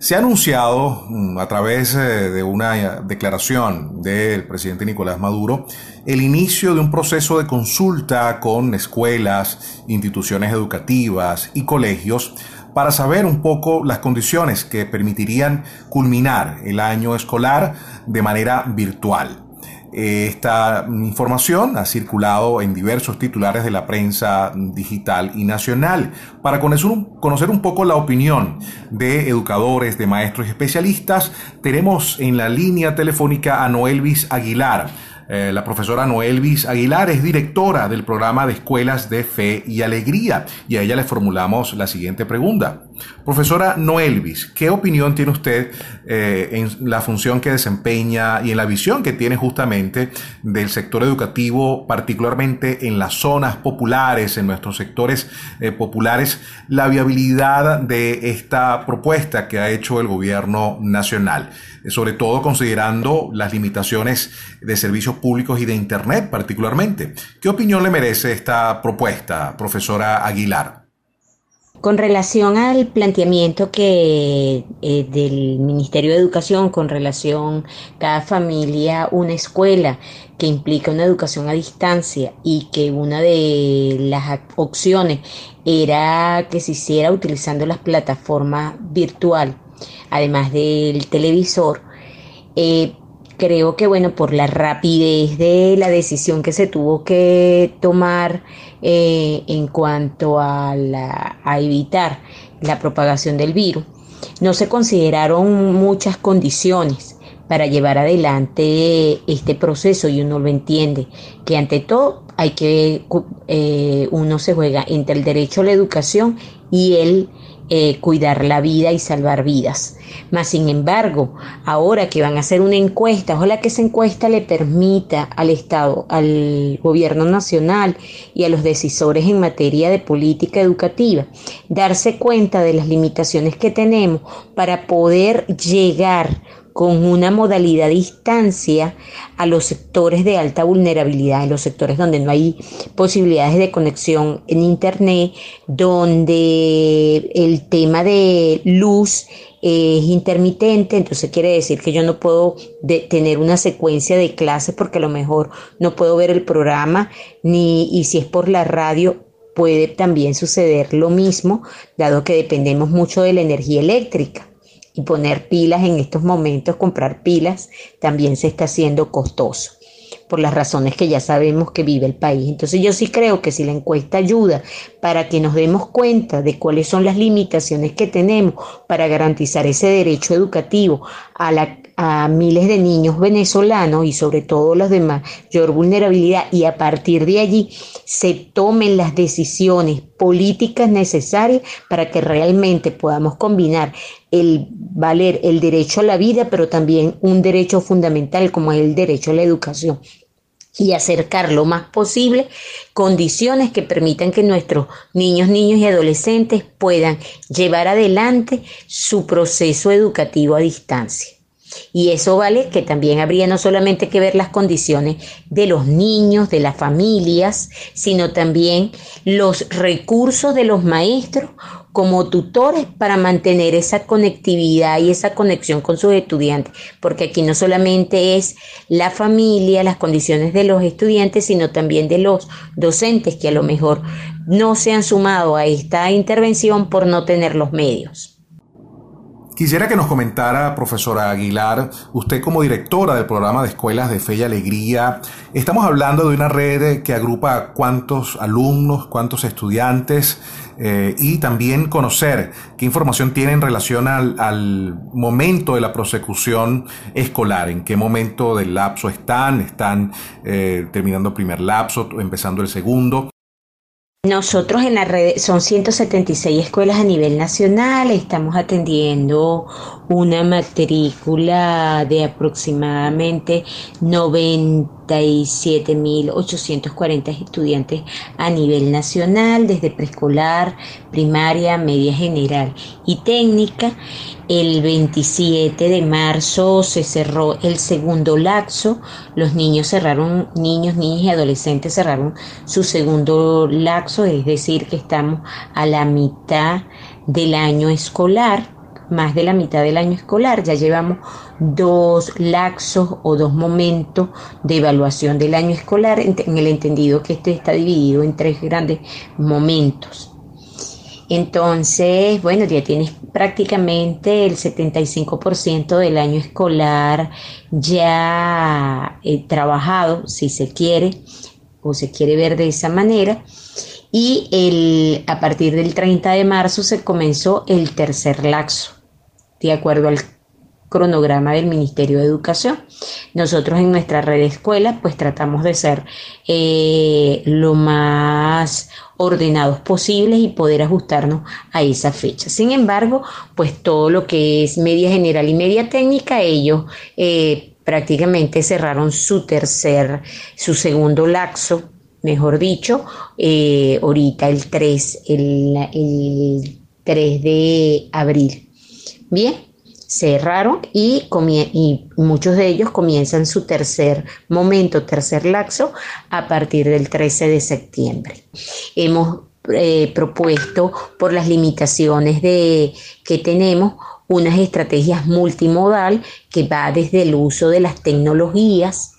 Se ha anunciado mm, a través eh, de una declaración del presidente Nicolás Maduro el inicio de un proceso de consulta con escuelas, instituciones educativas y colegios para saber un poco las condiciones que permitirían culminar el año escolar de manera virtual. Esta información ha circulado en diversos titulares de la prensa digital y nacional. Para conocer un poco la opinión de educadores, de maestros y especialistas, tenemos en la línea telefónica a Noelvis Aguilar eh, la profesora Noelvis Aguilar es directora del programa de escuelas de fe y alegría y a ella le formulamos la siguiente pregunta. Profesora Noelvis, ¿qué opinión tiene usted eh, en la función que desempeña y en la visión que tiene justamente del sector educativo, particularmente en las zonas populares, en nuestros sectores eh, populares, la viabilidad de esta propuesta que ha hecho el gobierno nacional? sobre todo considerando las limitaciones de servicios públicos y de Internet particularmente. ¿Qué opinión le merece esta propuesta, profesora Aguilar? Con relación al planteamiento que eh, del Ministerio de Educación con relación cada familia una escuela que implica una educación a distancia y que una de las opciones era que se hiciera utilizando las plataformas virtual además del televisor, eh, creo que bueno, por la rapidez de la decisión que se tuvo que tomar eh, en cuanto a, a evitar la propagación del virus, no se consideraron muchas condiciones para llevar adelante este proceso y uno lo entiende, que ante todo hay que, eh, uno se juega entre el derecho a la educación y el eh, cuidar la vida y salvar vidas. Mas, sin embargo, ahora que van a hacer una encuesta, ojalá que esa encuesta le permita al Estado, al gobierno nacional y a los decisores en materia de política educativa darse cuenta de las limitaciones que tenemos para poder llegar con una modalidad de distancia a los sectores de alta vulnerabilidad, en los sectores donde no hay posibilidades de conexión en Internet, donde el tema de luz es intermitente, entonces quiere decir que yo no puedo tener una secuencia de clases porque a lo mejor no puedo ver el programa, ni y si es por la radio puede también suceder lo mismo, dado que dependemos mucho de la energía eléctrica y poner pilas en estos momentos, comprar pilas, también se está haciendo costoso por las razones que ya sabemos que vive el país. Entonces yo sí creo que si la encuesta ayuda para que nos demos cuenta de cuáles son las limitaciones que tenemos para garantizar ese derecho educativo a, la, a miles de niños venezolanos y sobre todo los de mayor vulnerabilidad y a partir de allí se tomen las decisiones políticas necesarias para que realmente podamos combinar el valer el derecho a la vida, pero también un derecho fundamental como es el derecho a la educación y acercar lo más posible condiciones que permitan que nuestros niños, niños y adolescentes puedan llevar adelante su proceso educativo a distancia. Y eso vale que también habría no solamente que ver las condiciones de los niños, de las familias, sino también los recursos de los maestros como tutores para mantener esa conectividad y esa conexión con sus estudiantes, porque aquí no solamente es la familia, las condiciones de los estudiantes, sino también de los docentes que a lo mejor no se han sumado a esta intervención por no tener los medios. Quisiera que nos comentara, profesora Aguilar, usted como directora del programa de escuelas de fe y alegría, estamos hablando de una red que agrupa cuántos alumnos, cuántos estudiantes eh, y también conocer qué información tiene en relación al, momento de la prosecución escolar, en qué momento del lapso están, están eh, terminando el primer lapso, empezando el segundo. Nosotros en la red son 176 escuelas a nivel nacional, estamos atendiendo una matrícula de aproximadamente 97.840 estudiantes a nivel nacional, desde preescolar, primaria, media general y técnica. El 27 de marzo se cerró el segundo laxo, los niños cerraron, niños, niñas y adolescentes cerraron su segundo laxo, es decir, que estamos a la mitad del año escolar más de la mitad del año escolar. Ya llevamos dos laxos o dos momentos de evaluación del año escolar en el entendido que este está dividido en tres grandes momentos. Entonces, bueno, ya tienes prácticamente el 75% del año escolar ya eh, trabajado, si se quiere, o se quiere ver de esa manera. Y el, a partir del 30 de marzo se comenzó el tercer laxo, de acuerdo al cronograma del Ministerio de Educación. Nosotros en nuestra red de escuela pues tratamos de ser eh, lo más ordenados posibles y poder ajustarnos a esa fecha. Sin embargo, pues todo lo que es media general y media técnica, ellos eh, prácticamente cerraron su tercer, su segundo laxo, mejor dicho, eh, ahorita el 3, el, el 3 de abril. Bien cerraron y, muchos de ellos comienzan su tercer momento, tercer laxo, a partir del 13 de septiembre. Hemos eh, propuesto por las limitaciones de, que tenemos unas estrategias multimodal que va desde el uso de las tecnologías,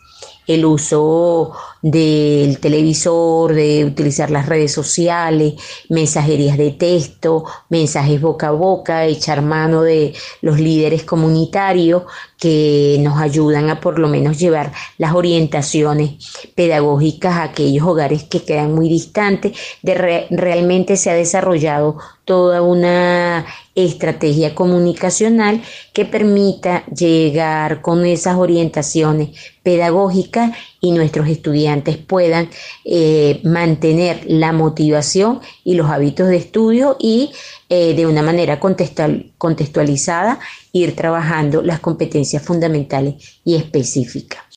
el uso del televisor, de utilizar las redes sociales, mensajerías de texto, mensajes boca a boca, echar mano de los líderes comunitarios que nos ayudan a por lo menos llevar las orientaciones pedagógicas a aquellos hogares que quedan muy distantes. De realmente se ha desarrollado toda una estrategia comunicacional que permita llegar con esas orientaciones pedagógicas y nuestros estudiantes puedan eh, mantener la motivación y los hábitos de estudio y eh, de una manera contextualizada ir trabajando las competencias fundamentales y específicas.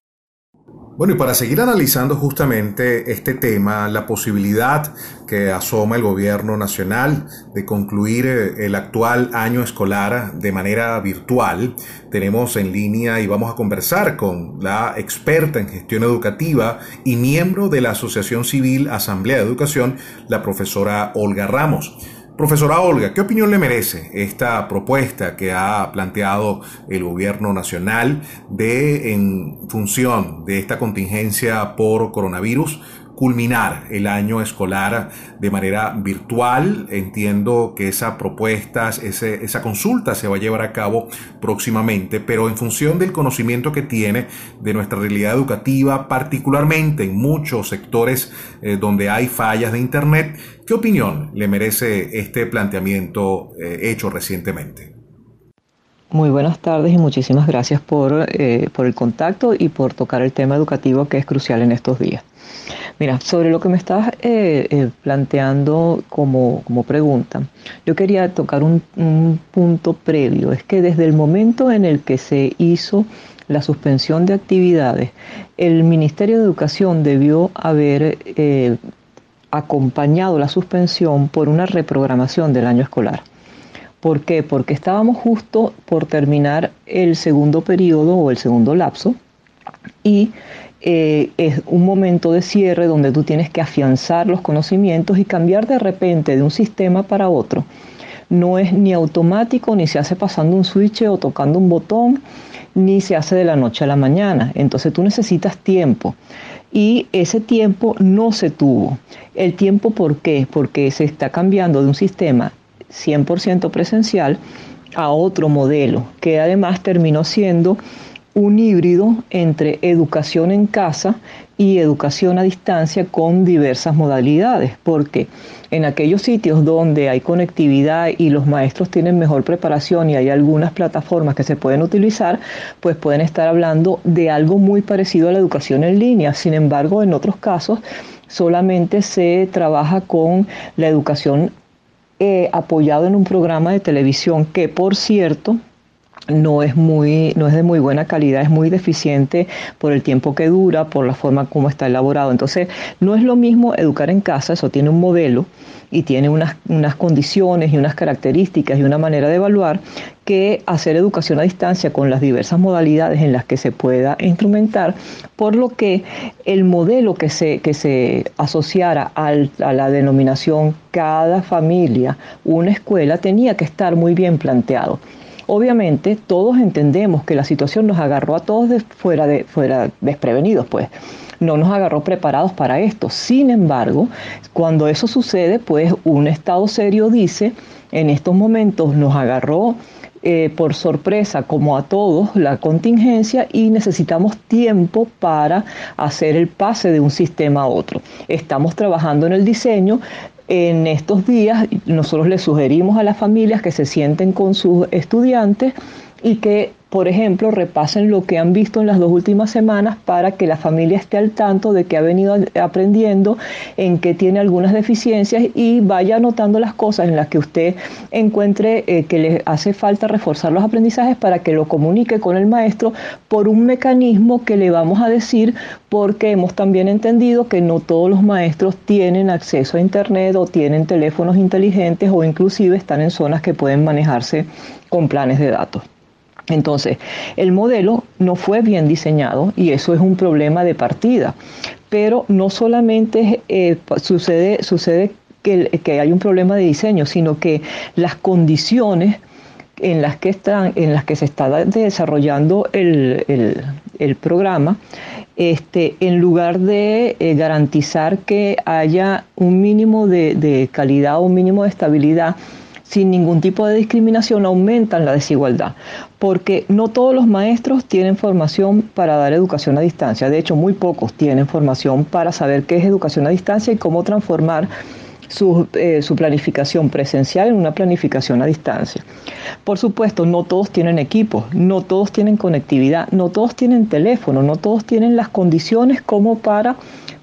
Bueno, y para seguir analizando justamente este tema, la posibilidad que asoma el gobierno nacional de concluir eh, el actual año escolar de manera virtual, tenemos en línea y vamos a conversar con la experta en gestión educativa y miembro de la Asociación Civil Asamblea de Educación, la profesora Olga Ramos. Profesora Olga, ¿qué opinión le merece esta propuesta que ha planteado el gobierno nacional de, en función de esta contingencia por coronavirus, culminar el año escolar de manera virtual. Entiendo que esa propuesta, esa consulta se va a llevar a cabo próximamente, pero en función del conocimiento que tiene de nuestra realidad educativa, particularmente en muchos sectores eh, donde hay fallas de Internet, ¿qué opinión le merece este planteamiento eh, hecho recientemente? Muy buenas tardes y muchísimas gracias por, eh, por el contacto y por tocar el tema educativo que es crucial en estos días. Mira, sobre lo que me estás eh, eh, planteando como, pregunta, yo quería tocar un, punto previo. Es que desde el momento en el que se hizo la suspensión de actividades, el Ministerio de Educación debió haber eh, acompañado la suspensión por una reprogramación del año escolar. ¿Por qué? Porque estábamos justo por terminar el segundo periodo o el segundo lapso y eh, es un momento de cierre donde tú tienes que afianzar los conocimientos y cambiar de repente de un sistema para otro. No es ni automático, ni se hace pasando un switch o tocando un botón, ni se hace de la noche a la mañana. Entonces tú necesitas tiempo. Y ese tiempo no se tuvo. ¿El tiempo por qué? Porque se está cambiando de un sistema 100% presencial a otro modelo, que además terminó siendo un híbrido entre educación en casa y educación a distancia con diversas modalidades, porque en aquellos sitios donde hay conectividad y los maestros tienen mejor preparación y hay algunas plataformas que se pueden utilizar, pues pueden estar hablando de algo muy parecido a la educación en línea. Sin embargo, en otros casos solamente se trabaja con la educación eh, apoyado en un programa de televisión que, por cierto, no es muy no es de muy buena calidad, es muy deficiente por el tiempo que dura, por la forma como está elaborado. Entonces, no es lo mismo educar en casa, eso tiene un modelo y tiene unas, unas condiciones y unas características y una manera de evaluar que hacer educación a distancia con las diversas modalidades en las que se pueda instrumentar, por lo que el modelo que se, que se asociara al, a la denominación cada familia, una escuela, tenía que estar muy bien planteado. Obviamente todos entendemos que la situación nos agarró a todos de fuera, de, fuera desprevenidos, pues no nos agarró preparados para esto. Sin embargo, cuando eso sucede, pues un Estado serio dice, en estos momentos nos agarró eh, por sorpresa, como a todos, la contingencia y necesitamos tiempo para hacer el pase de un sistema a otro. Estamos trabajando en el diseño. En estos días nosotros le sugerimos a las familias que se sienten con sus estudiantes y que por ejemplo, repasen lo que han visto en las dos últimas semanas para que la familia esté al tanto de que ha venido aprendiendo, en que tiene algunas deficiencias y vaya anotando las cosas en las que usted encuentre eh, que le hace falta reforzar los aprendizajes para que lo comunique con el maestro por un mecanismo que le vamos a decir porque hemos también entendido que no todos los maestros tienen acceso a Internet o tienen teléfonos inteligentes o inclusive están en zonas que pueden manejarse con planes de datos. Entonces, el modelo no fue bien diseñado y eso es un problema de partida. Pero no solamente eh, sucede, sucede que, hay un problema de diseño, sino que las condiciones en las que, están, en las que se está desarrollando el, programa, este, en lugar de eh, garantizar que haya un mínimo de, de calidad un mínimo de estabilidad, sin ningún tipo de discriminación aumentan la desigualdad, porque no todos los maestros tienen formación para dar educación a distancia, de hecho muy pocos tienen formación para saber qué es educación a distancia y cómo transformar su, eh, su, planificación presencial en una planificación a distancia. Por supuesto, no todos tienen equipos, no todos tienen conectividad, no todos tienen teléfono, no todos tienen las condiciones como para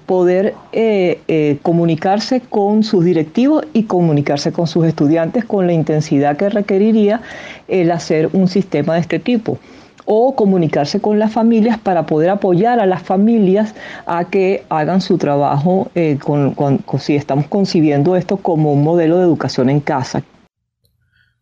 poder eh, eh, comunicarse con sus directivos y comunicarse con sus estudiantes con la intensidad que requeriría el hacer un sistema de este tipo o comunicarse con las familias para poder apoyar a las familias a que hagan su trabajo eh, si estamos concibiendo esto como un modelo de educación en casa,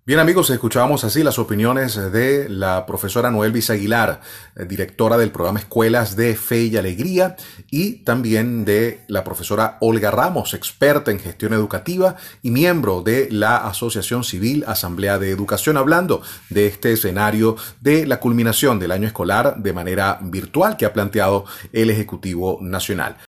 Bien amigos, escuchábamos así las opiniones de la profesora Noel Aguilar, eh, directora del programa Escuelas de Fe y Alegría, y también de la profesora Olga Ramos, experta en gestión educativa y miembro de la Asociación Civil Asamblea de Educación, hablando de este escenario de la culminación del año escolar de manera virtual que ha planteado el Ejecutivo Nacional.